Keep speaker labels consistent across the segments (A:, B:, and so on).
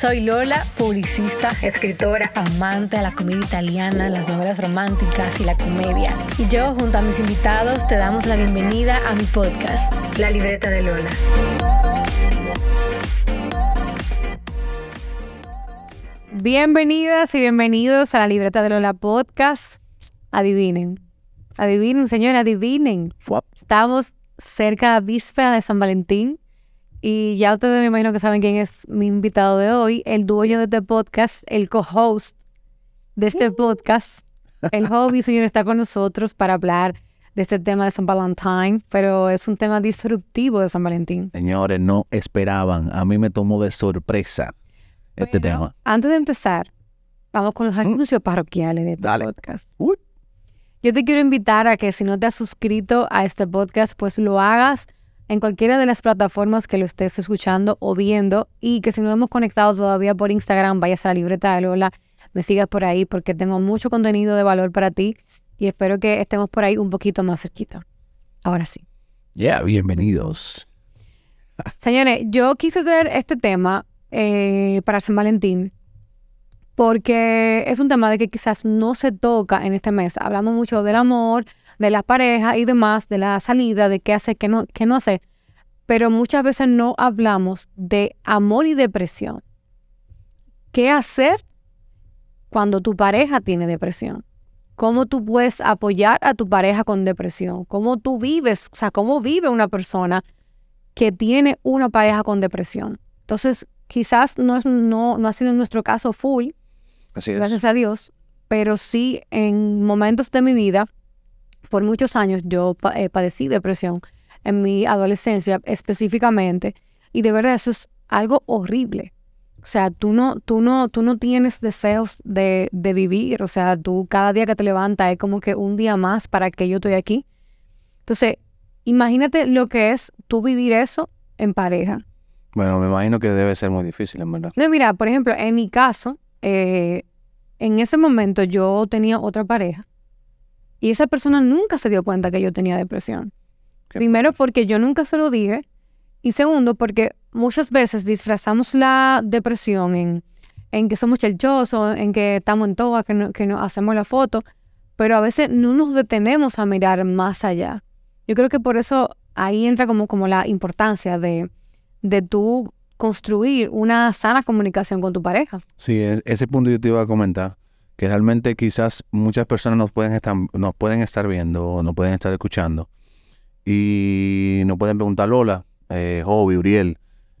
A: Soy Lola, publicista, escritora, amante de la comedia italiana, las novelas románticas y la comedia. Y yo, junto a mis invitados, te damos la bienvenida a mi podcast, La Libreta de Lola.
B: Bienvenidas y bienvenidos a la Libreta de Lola Podcast. Adivinen. Adivinen, señores, adivinen. Estamos cerca de víspera de San Valentín y ya ustedes me imagino que saben quién es mi invitado de hoy, el dueño de este podcast, el co-host de este podcast. El hobby, señor, está con nosotros para hablar de este tema de San Valentín, pero es un tema disruptivo de San Valentín.
C: Señores, no esperaban. A mí me tomó de sorpresa este tema.
B: Antes de empezar, vamos con los mm. anuncios parroquiales de este podcast. Yo te quiero invitar a que si no te has suscrito a este podcast, pues lo hagas en cualquiera de las plataformas que lo estés escuchando o viendo y que si no hemos conectado todavía por Instagram, vayas a la libreta de Lola, me sigas por ahí porque tengo mucho contenido de valor para ti y espero que estemos por ahí un poquito más cerquita. Ahora sí.
C: Ya, bienvenidos.
B: Señores, yo quise traer este tema eh, para San Valentín porque es un tema de que quizás no se toca en este mes. Hablamos mucho del amor, de la pareja y demás, de la salida, de qué hace, qué no, qué no hace. Pero muchas veces no hablamos de amor y depresión. ¿Qué hacer cuando tu pareja tiene depresión? ¿Cómo tú puedes apoyar a tu pareja con depresión? ¿Cómo tú vives? O sea, ¿cómo vive una persona que tiene una pareja con depresión? Entonces, quizás no, es, no, no ha sido en nuestro caso full,
C: Así
B: gracias a Dios, pero sí en momentos de mi vida por muchos años yo eh, padecí depresión en mi adolescencia específicamente y de verdad eso es algo horrible. O sea, tú no, tú no, tú no tienes deseos de, de vivir. O sea, tú cada día que te levantas es como que un día más para que yo estoy aquí. Entonces, imagínate lo que es tú vivir eso en pareja.
C: Bueno, me imagino que debe ser muy difícil, en verdad.
B: No, mira, por ejemplo, en mi caso, eh, en ese momento yo tenía otra pareja y esa persona nunca se dio cuenta que yo tenía depresión. Primero porque yo nunca se lo dije. Y segundo porque muchas veces disfrazamos la depresión en, en que somos chelchosos, en que estamos en toa, que, no, que no hacemos la foto. Pero a veces no nos detenemos a mirar más allá. Yo creo que por eso ahí entra como, como la importancia de, de tú construir una sana comunicación con tu pareja.
C: Sí, ese punto yo te iba a comentar que realmente quizás muchas personas nos pueden estar, nos pueden estar viendo o nos pueden estar escuchando y nos pueden preguntar, Lola, eh, Jovi, Uriel,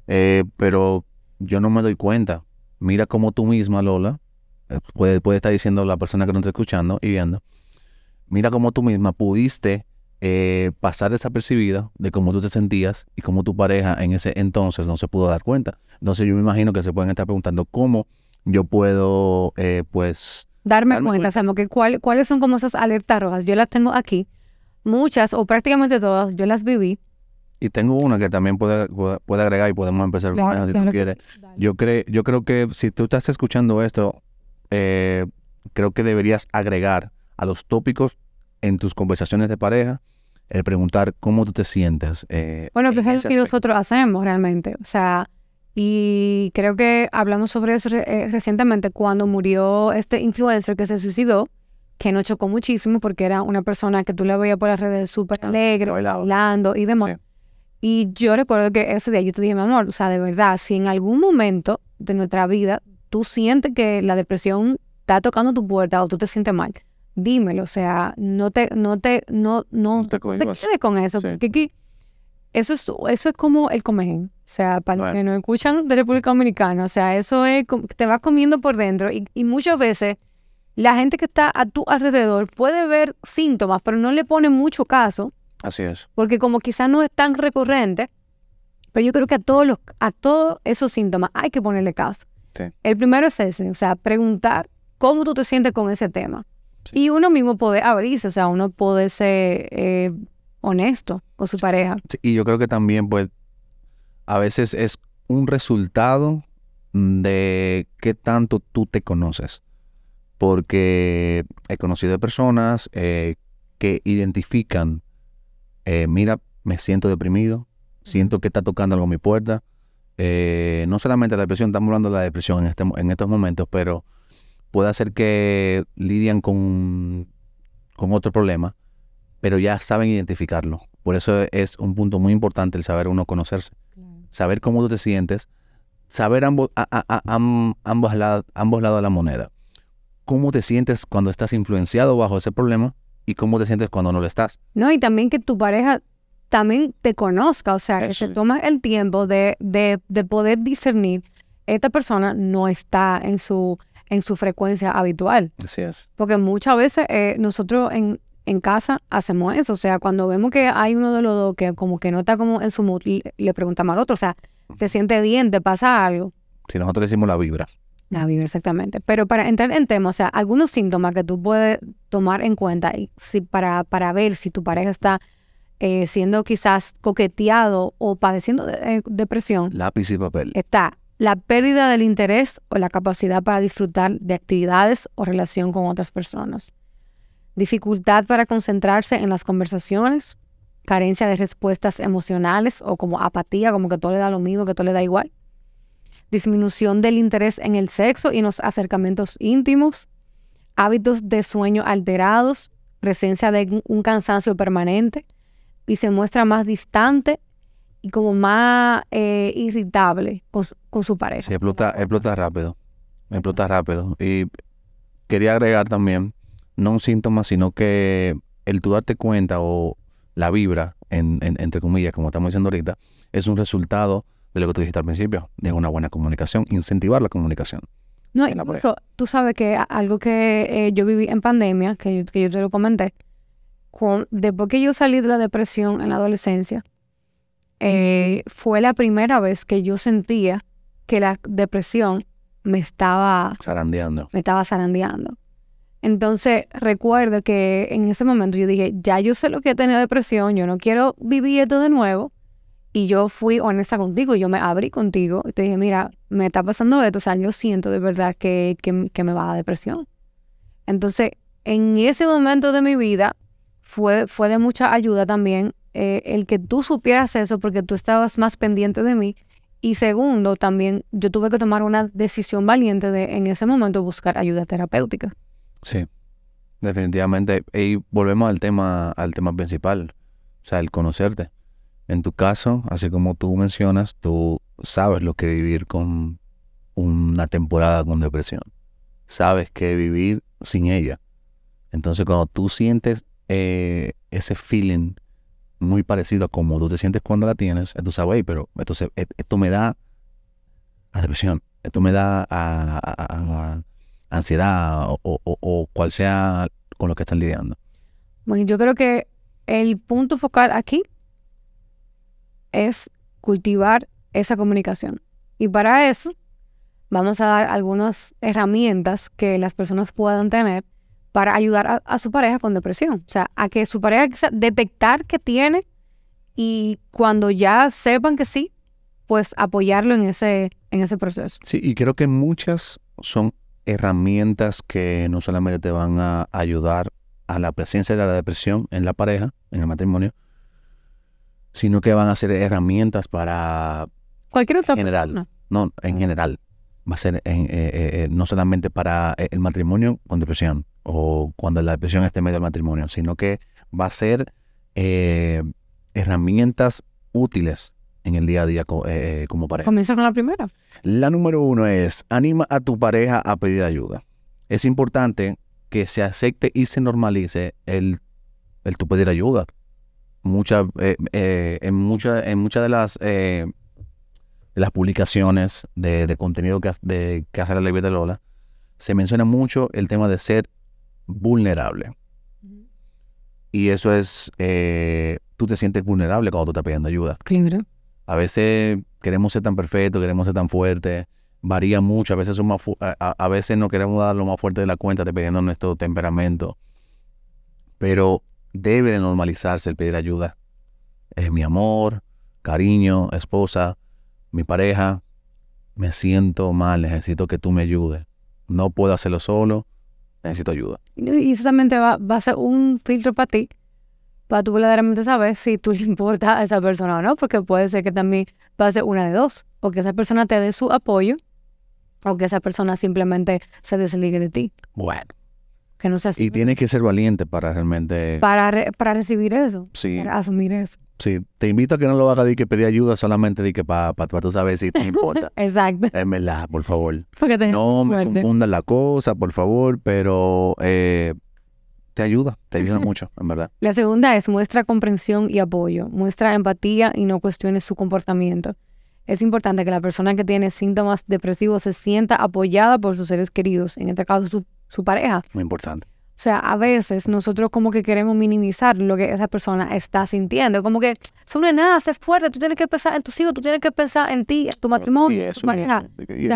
C: eh, pero yo no me doy cuenta. Mira cómo tú misma, Lola, eh, puede, puede estar diciendo la persona que nos está escuchando y viendo, mira cómo tú misma pudiste eh, pasar desapercibida de cómo tú te sentías y cómo tu pareja en ese entonces no se pudo dar cuenta. Entonces yo me imagino que se pueden estar preguntando cómo yo puedo, pues,
B: darme, cuenta, Samo, que cuáles son como esas alertas rojas. Yo las tengo aquí, muchas o prácticamente todas, yo las viví.
C: Y tengo una que también puede, puede agregar y podemos empezar con si tú quieres. Yo, creo yo creo que si tú estás escuchando esto, eh, creo que deberías agregar a los tópicos en tus conversaciones de pareja el preguntar cómo tú te sientes.
B: Eh, bueno, que es lo que nosotros hacemos realmente. O sea, y creo que hablamos sobre eso eh, recientemente cuando murió este influencer que se suicidó, que nos chocó muchísimo porque era una persona que tú le veías por las redes súper ah, alegre, bailando y demás. Y yo recuerdo que ese día yo te dije, mi amor, o sea, de verdad, si en algún momento de nuestra vida tú sientes que la depresión está tocando tu puerta o tú te sientes mal, dímelo, o sea, no te, no te, no, no, te, quedes con eso, porque aquí eso es, eso es como el comején. O sea, para los que nos escuchan de República Dominicana, o sea, eso es, te va comiendo por dentro y, y, muchas veces la gente que está a tu alrededor puede ver síntomas, pero no le pone mucho caso.
C: Así es.
B: Porque como quizás no es tan recurrente, pero yo creo que a todos, los, a todos esos síntomas hay que ponerle caso.
C: Sí.
B: El primero es ese, o sea, preguntar cómo tú te sientes con ese tema. Y uno mismo puede abrirse, o sea, uno puede ser eh, honesto con su pareja.
C: y yo creo que también, pues, a veces es un resultado de qué tanto tú te conoces. Porque he conocido personas eh, que identifican, eh, mira, me siento deprimido, siento que está tocando algo a mi puerta. Eh, no solamente la depresión, estamos hablando de la depresión en, este, en estos momentos, pero puede ser que lidian con, con otro problema, pero ya saben identificarlo. Por eso es un punto muy importante el saber uno conocerse, saber cómo tú te sientes, saber ambos, ambos, lados, ambos lados de la moneda. Cómo te sientes cuando estás influenciado bajo ese problema y cómo te sientes cuando no lo estás.
B: No, y también que tu pareja también te conozca, o sea, que se toma el tiempo de, de, de, poder discernir, esta persona no está en su, en su frecuencia habitual.
C: Así es.
B: Porque muchas veces eh, nosotros en, en casa hacemos eso, o sea, cuando vemos que hay uno de los dos que como que no está como en su mood, le preguntamos al otro, o sea, ¿te siente bien? ¿Te pasa algo?
C: Si nosotros decimos la vibra.
B: La vibra, exactamente. Pero para entrar en tema, o sea, algunos síntomas que tú puedes tomar en cuenta y si para, para ver si tu pareja está eh, siendo quizás coqueteado o padeciendo de, eh, depresión.
C: Lápiz y papel.
B: Está la pérdida del interés o la capacidad para disfrutar de actividades o relación con otras personas. Dificultad para concentrarse en las conversaciones, carencia de respuestas emocionales o como apatía, como que todo le da lo mismo, que todo le da igual. Disminución del interés en el sexo y en los acercamientos íntimos, hábitos de sueño alterados, presencia de un cansancio permanente, y se muestra más distante y como más eh, irritable con, su pareja.
C: Sí, explota, explota rápido. Explota rápido. Y quería agregar también, no un síntoma, sino que el tú darte cuenta o la vibra, en, entre comillas, como estamos diciendo ahorita, es un resultado de lo que tú dijiste al principio, de una buena comunicación, incentivar la comunicación.
B: No, incluso tú sabes que algo que eh, yo viví en pandemia, que que yo te lo comenté, después que yo salí de la depresión en la adolescencia, eh, fue la primera vez que yo sentía que la depresión me estaba
C: zarandeando.
B: Me estaba zarandeando. Entonces recuerdo que en ese momento yo dije, ya yo sé lo que es tener depresión, yo no quiero vivir esto de nuevo. Y yo fui honesta contigo, yo me abrí contigo y te dije, mira, me está pasando esto, o sea, yo siento de verdad que, que me va a depresión. Entonces, en ese momento de mi vida, fue, fue de mucha ayuda también eh, el que tú supieras eso porque tú estabas más pendiente de mí. Y segundo, también yo tuve que tomar una decisión valiente de en ese momento buscar ayuda terapéutica.
C: Sí, definitivamente. Y volvemos al tema, al tema principal, o sea, el conocerte. En tu caso, así como tú mencionas, tú sabes lo que vivir con una temporada con depresión. Sabes que vivir sin ella. Entonces, cuando tú sientes eh, ese feeling muy parecido a como tú te sientes cuando la tienes, tú sabes, pero entonces e, esto me da a depresión, esto me da a, ansiedad o, cual sea con lo que están lidiando.
B: Bueno, yo creo que el punto focal aquí es cultivar esa comunicación. Y para eso vamos a dar algunas herramientas que las personas puedan tener para ayudar a, su pareja con depresión. O sea, a que su pareja detectar que tiene y cuando ya sepan que sí, pues apoyarlo en ese, en ese proceso.
C: Sí, y creo que muchas son herramientas que no solamente te van a ayudar a la presencia de la depresión en la pareja, en el matrimonio, sino que van a ser herramientas para...
B: Cualquier otra...
C: General. No, en general. Va a ser eh, eh, eh, no solamente para el matrimonio con depresión, o cuando la depresión esté en medio del matrimonio, sino que va a ser eh, herramientas útiles en el día a día eh, como pareja.
B: Comienza con la primera.
C: La número uno es, anima a tu pareja a pedir ayuda. Es importante que se acepte y se normalice el, el tu pedir ayuda. Mucha, eh, en muchas en muchas de las de las publicaciones de, contenido que, de, que hace la ley de Lola, se menciona mucho el tema de ser vulnerable. Y eso es, eh, tú te sientes vulnerable cuando tú estás pidiendo ayuda.
B: Claro.
C: A veces queremos ser tan perfectos, queremos ser tan fuertes, varía mucho. A veces, son más a, a- veces no queremos dar lo más fuerte de la cuenta dependiendo de nuestro temperamento. Pero debe de normalizarse el pedir ayuda. Es mi amor, cariño, esposa, mi pareja. Me siento mal, necesito que tú me ayudes. No puedo hacerlo solo, necesito ayuda.
B: Y eso también te va, va a ser un filtro para ti, para tú verdaderamente saber si tú le importa a esa persona o no, porque puede ser que también pase una de dos, o que esa persona te dé su apoyo, o que esa persona simplemente se desligue de ti,
C: Bueno.
B: que no sea así.
C: Y tienes que ser valiente para realmente...
B: para, re- para recibir eso,
C: Sí,
B: para asumir eso.
C: sí. Te invito a que no lo hagas de que pedir ayuda solamente de que para tú saber si te importa.
B: Exacto.
C: Es verdad, por favor.
B: Porque te-
C: No me
B: fuerte.
C: confundan la cosa, por favor, pero eh, te ayuda, te ayuda mucho, en verdad.
B: La segunda es muestra comprensión y apoyo, muestra empatía y no cuestiones su comportamiento. Es importante que la persona que tiene síntomas depresivos se sienta apoyada por sus seres queridos, en este caso su, su pareja.
C: Muy importante.
B: O sea, a veces nosotros como que queremos minimizar lo que esa persona está sintiendo, como que eso no es nada, sé fuerte, tú tienes que pensar en tus hijos, tú tienes que pensar en ti, en tu matrimonio,
C: Y eso,
B: tu
C: y y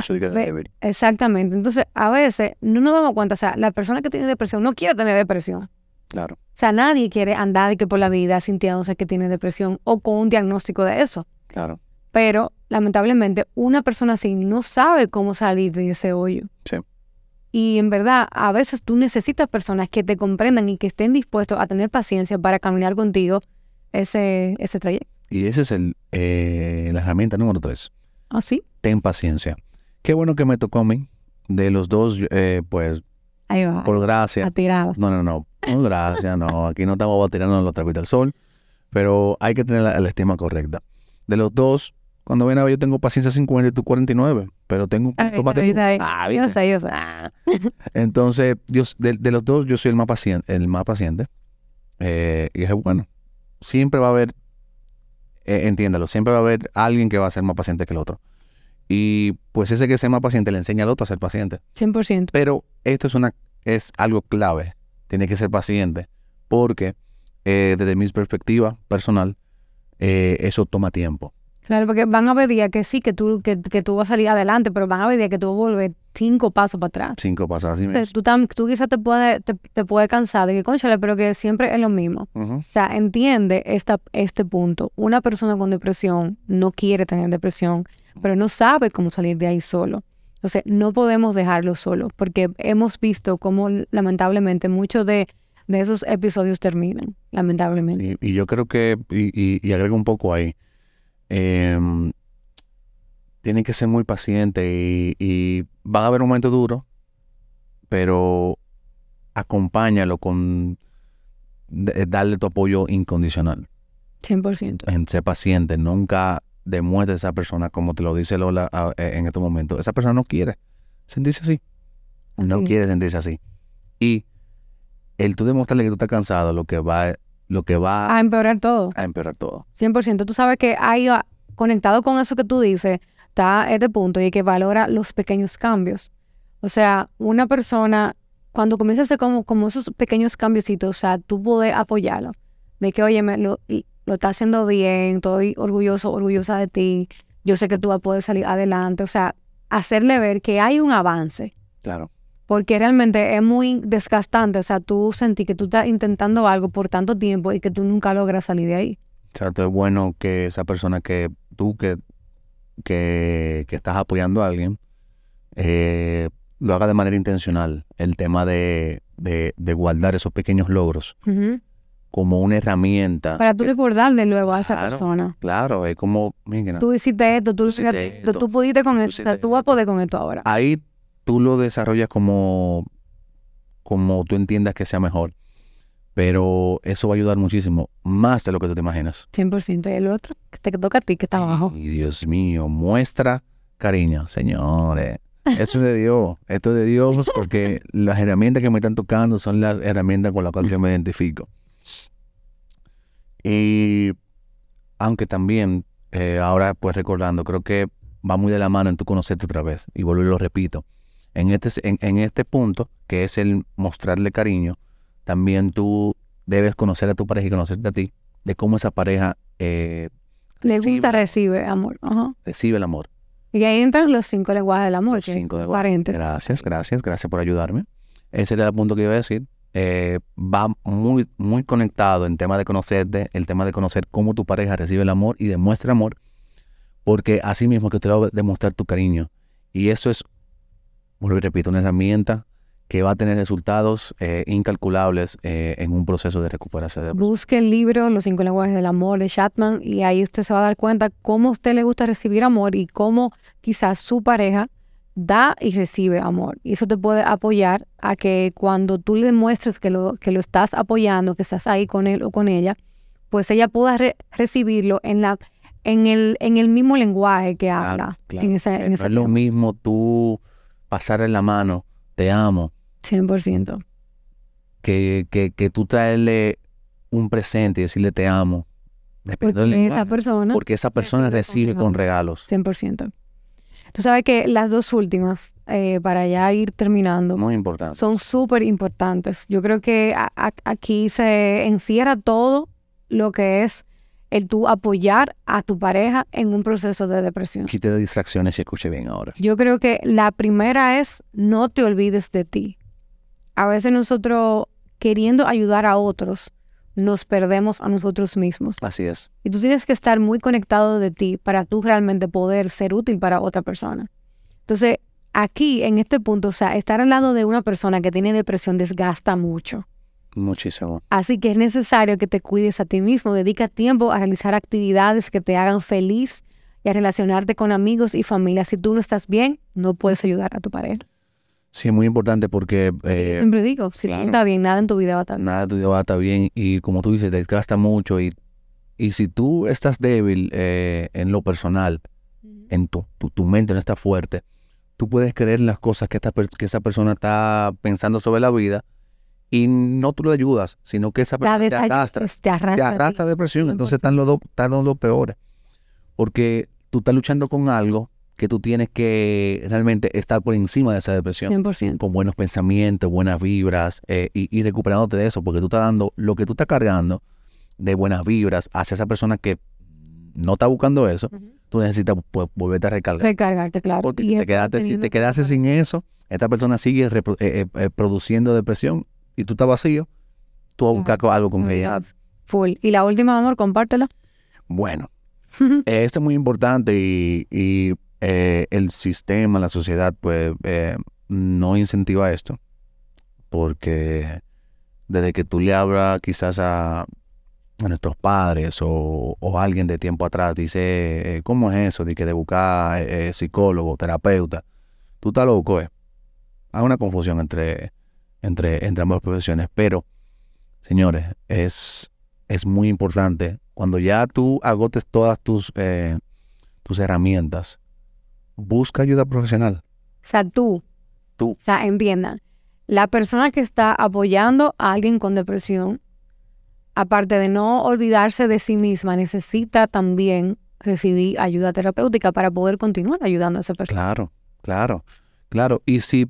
B: Exactamente. Entonces, a veces no nos damos cuenta, o sea, la persona que tiene depresión no quiere tener depresión.
C: Claro,
B: O sea, nadie quiere andar de que por la vida sintiéndose que tiene depresión o con un diagnóstico de eso.
C: claro.
B: Pero, lamentablemente, una persona así no sabe cómo salir de ese hoyo.
C: Sí.
B: Y en verdad, a veces tú necesitas personas que te comprendan y que estén dispuestos a tener paciencia para caminar contigo ese, ese trayecto.
C: Y ese es el, eh, la herramienta número tres.
B: ¿Ah, sí?
C: Ten paciencia. Qué bueno que me tocó a mí. De los dos, eh, pues,
B: Ahí va.
C: por gracia.
B: A.
C: No, no, no. Por gracia, no. Aquí no estamos tirando los trapitos al sol. Pero hay que tener la, la estima correcta. De los dos, cuando ven a ver, yo tengo paciencia 50 y tú 49. Pero tengo
B: Ay, ahí, ahí.
C: Ah,
B: Yo sé, yo sé.
C: Ah. Entonces, yo, de, de los dos, yo soy el más paciente. El más paciente. Eh, y es bueno. Siempre va a haber, eh, entiéndalo, siempre va a haber alguien que va a ser más paciente que el otro. Y pues ese que sea más paciente le enseña al otro a ser paciente.
B: 100%.
C: Pero esto es, una, es algo clave. Tiene que ser paciente. Porque eh, desde mi perspectiva personal, eh, eso toma tiempo.
B: Claro, porque van a haber días que sí, que tú, que, que tú vas a salir adelante, pero van a haber días que tú vas a volver cinco pasos para atrás.
C: Cinco pasos así mismo.
B: tú, tam- tú quizás te puedes te, te puede cansar de que, conchale, pero que siempre es lo mismo. O sea, entiende esta, este punto. Una persona con depresión no quiere tener depresión, pero no sabe cómo salir de ahí solo. Entonces, no podemos dejarlo solo, porque hemos visto cómo lamentablemente muchos de, de esos episodios terminan, lamentablemente.
C: Y, y yo creo que, y, y- y agrego un poco ahí, em, tienen que ser muy pacientes y, y van a haber momentos duros, pero acompáñalo con de- darle tu apoyo incondicional,
B: 100%.
C: en ser paciente, nunca demuestres a esa persona, como te lo dice Lola a- eh, en estos momentos, esa persona no quiere sentirse así, no quiere sentirse así. Y el tú demostrarle que tú estás cansado, lo que va, lo que va
B: A empeorar todo.
C: a empeorar todo.
B: 100%. Tú sabes que ahí ah, conectado con eso que tú dices, está este punto y que valora los pequeños cambios. O sea, una persona, cuando comienza a hacer como, como esos pequeños cambiositos, o sea, tú puedes apoyarlo. De que, oye, me, lo, lo está haciendo bien, estoy orgulloso, orgullosa de ti, yo sé que tú vas a poder salir adelante. O sea, hacerle ver que hay un avance.
C: Claro.
B: Porque realmente es muy desgastante, o sea, tú sentí que tú estás intentando algo por tanto tiempo y que tú nunca logras salir de ahí.
C: Exacto, es bueno que esa persona que tú que, que, que estás apoyando a alguien eh, lo haga de manera intencional. El tema de, de, de guardar esos pequeños logros como una herramienta.
B: Para tú recordarle luego a esa
C: Claro.
B: persona.
C: Claro, es como, mira,
B: Tú hiciste esto, tú,
C: Tú hiciste
B: esto, tú pudiste con
C: tú
B: esto, o sea, tú vas a poder con esto ahora.
C: ahí tú lo desarrollas como, como tú entiendas que sea mejor. Pero eso va a ayudar muchísimo, más de lo que tú te imaginas.
B: 100%. Y el otro, que te toca a ti, que está abajo.
C: Y Dios mío, muestra cariño, señores. Eso es de Dios, esto es de Dios porque las herramientas que me están tocando son las herramientas con las cuales yo me identifico. Y aunque también, eh, ahora pues recordando, creo que va muy de la mano en tu conocerte otra vez. Y vuelvo y lo repito. En este, en, en este punto, que es el mostrarle cariño, también tú debes conocer a tu pareja y conocerte a ti, de cómo esa pareja eh,
B: Le
C: recibe-
B: gusta, recibe amor. Ajá.
C: recibe el amor.
B: Y ahí entran los cinco lenguajes del amor.
C: Los cinco lenguajes. Gracias, gracias, gracias por ayudarme. Ese era el punto que iba a decir. Eh, va muy, muy conectado en tema de conocerte, el tema de conocer cómo tu pareja recibe el amor y demuestra amor, porque así mismo que te va a demostrar tu cariño. Y eso es, vuelvo y repito, una herramienta que va a tener resultados eh, incalculables eh, en un proceso de recuperación. De...
B: Busque el libro Los cinco lenguajes del amor de Chatman y ahí usted se va a dar cuenta cómo a usted le gusta recibir amor y cómo quizás su pareja da y recibe amor. Y eso te puede apoyar a que cuando tú le muestres que lo, que lo estás apoyando, que estás ahí con él o con ella, pues ella pueda re recibirlo en, la, en, el, en el mismo lenguaje que
C: Claro,
B: habla.
C: claro.
B: En ese, en
C: no
B: ese
C: es lo mismo tú pasarle la mano, te amo,
B: 100%.
C: que, que, que tú traerle un presente y decirle te amo. Depende
B: Porque esa
C: lenguaje.
B: persona,
C: Porque esa persona
B: recibe con
C: con regalos.
B: 100%. Tú sabes que las dos últimas, eh, para ya ir terminando,
C: Muy importante.
B: son súper importantes. Yo creo que a- a- aquí se encierra todo lo que es el tú apoyar a tu pareja en un proceso de depresión.
C: Quite distracciones y escuche bien ahora.
B: Yo creo que la primera es no te olvides de ti. A veces nosotros queriendo ayudar a otros, nos perdemos a nosotros mismos.
C: Así es.
B: Y tú tienes que estar muy conectado de ti para tú realmente poder ser útil para otra persona. Entonces, aquí, en este punto, o sea, estar al lado de una persona que tiene depresión desgasta mucho.
C: Muchísimo.
B: Así que es necesario que te cuides a ti mismo, dedica tiempo a realizar actividades que te hagan feliz y a relacionarte con amigos y familia. Si tú no estás bien, no puedes ayudar a tu pareja.
C: Sí, es muy importante porque eh,
B: Siempre digo, si
C: claro.
B: no estás bien, nada en tu vida va a estar bien.
C: nada de tu vida va a estar bien y como tú dices, desgasta mucho y, y si tú estás débil eh, en lo personal, en tu, tu, tu mente no está fuerte, tú puedes creer las cosas que, esta, que esa persona está pensando sobre la vida y no tú le ayudas, sino que esa persona te arrastra,
B: te arrastra.
C: te arrastra depresión, entonces están los dos están los dos peores, porque tú estás luchando con algo que tú tienes que realmente estar por encima de esa depresión
B: 100%.
C: con buenos pensamientos, buenas vibras eh, y, y recuperándote de eso, porque tú estás dando lo que tú estás cargando de buenas vibras hacia esa persona que no está buscando eso, tú necesitas pues, volverte a recargar.
B: Recargarte, claro.
C: Porque
B: Y
C: te quedaste, si te quedaste sin eso, esta persona sigue eh, eh, eh, produciendo depresión y tú estás vacío, tú vas a buscar algo con que ya.
B: Full. Y la última, amor, compártela.
C: Bueno, esto es muy importante y, y, eh, el sistema, la sociedad, pues eh, no incentiva esto. Porque desde que tú le hablas quizás a, a nuestros padres o, o alguien de tiempo atrás, dice, eh, ¿cómo es eso de que de buscar eh, psicólogo, terapeuta? Tú estás loco, ¿eh? Hay una confusión entre, entre, entre ambas profesiones, pero, señores, es, es muy importante cuando ya tú agotes todas tus, eh, tus herramientas, busca ayuda profesional.
B: O sea, tú.
C: Tú.
B: O sea, entiendan. La persona que está apoyando a alguien con depresión, aparte de no olvidarse de sí misma, necesita también recibir ayuda terapéutica para poder continuar ayudando a esa persona.
C: Claro, claro, claro. Y si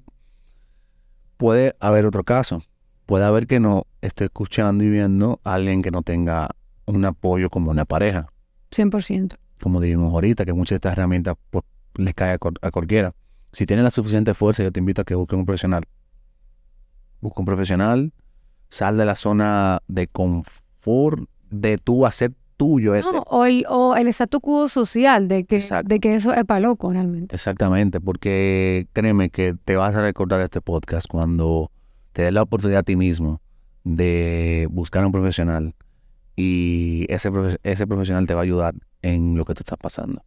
C: puede haber otro caso, puede haber que no esté escuchando y viendo a alguien que no tenga un apoyo como una pareja,
B: 100%.
C: como dijimos ahorita, que muchas de estas herramientas pues, les cae a, a cualquiera. Si tienes la suficiente fuerza, yo te invito a que busques un profesional. Busca un profesional, sal de la zona de confort de tú hacer tuyo ese.
B: No, o, el, o el statu quo social de que,
C: Exacto.
B: de que eso es para loco realmente.
C: Exactamente, porque créeme que te vas a recordar este podcast cuando te des la oportunidad a ti mismo de buscar a un profesional y ese, profe- ese profesional te va a ayudar en lo que tú estás pasando.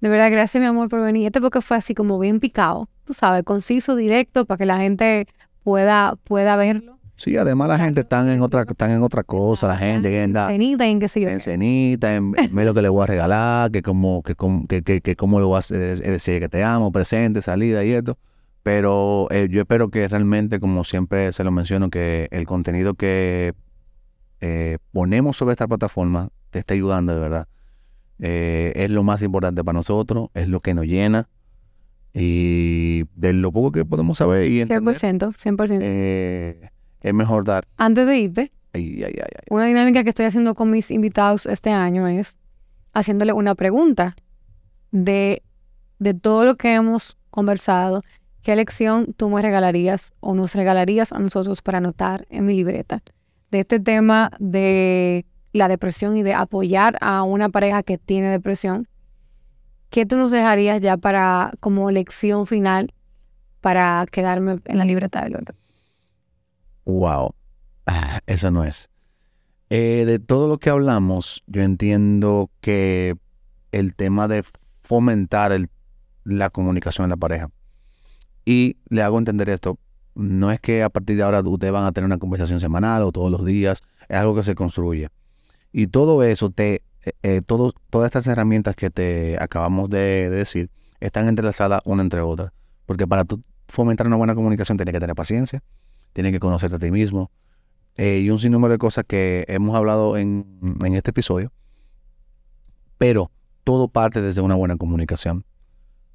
B: De verdad, gracias mi amor por venir. Este porque fue así como bien picado, tú sabes, conciso, directo, para que la gente pueda, pueda verlo.
C: Sí, además la gente están en otra, están en otra cosa, la gente que anda
B: Cenita en qué sé yo.
C: en cenita, en en ver lo que le voy a regalar, que como, que, como- que, que, que cómo le voy a decir, que te amo, presente, salida y esto. Pero eh, yo espero que realmente, como siempre se lo menciono, que el contenido que eh, ponemos sobre esta plataforma te esté ayudando de verdad. Eh, es lo más importante para nosotros, es lo que nos llena. Y de lo poco que podemos saber y entender,
B: 100%, 100%.
C: eh, es mejor dar.
B: Antes de irte,
C: Ay, ay, ay, ay.
B: una dinámica que estoy haciendo con mis invitados este año es haciéndole una pregunta de de todo lo que hemos conversado, ¿qué lección tú me regalarías o nos regalarías a nosotros para anotar en mi libreta de este tema de la depresión y de apoyar a una pareja que tiene depresión? ¿Qué tú nos dejarías ya para como lección final para quedarme en la libreta de Lola?
C: Wow, ah, eso no es. Eh, de todo lo que hablamos, yo entiendo que el tema de fomentar la comunicación en la pareja. Y le hago entender esto, no es que a partir de ahora ustedes van a tener una conversación semanal o todos los días, es algo que se construye. Y todo eso, te, eh, eh, todas estas herramientas que te acabamos de, decir, están entrelazadas una entre otras. Porque para tú fomentar una buena comunicación tienes que tener paciencia, tienes que conocerte a ti mismo, eh, y un sinnúmero de cosas que hemos hablado en, en este episodio. Pero todo parte desde una buena comunicación.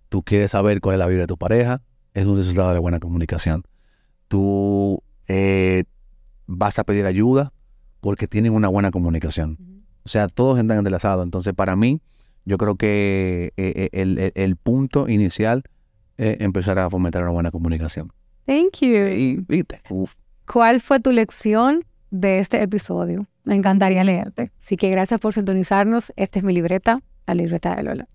C: Tú quieres saber cuál es la vida de tu pareja, es un resultado de la buena comunicación. Tú eh, vas a pedir ayuda porque tienen una buena comunicación. O sea, todos están entrelazados. Entonces, para mí, yo creo que eh, el, punto inicial es empezar a fomentar una buena comunicación.
B: Thank you. ¿Cuál fue tu lección de este episodio? Me encantaría leerte. Así que gracias por sintonizarnos. Esta es mi libreta, la libreta de Lola.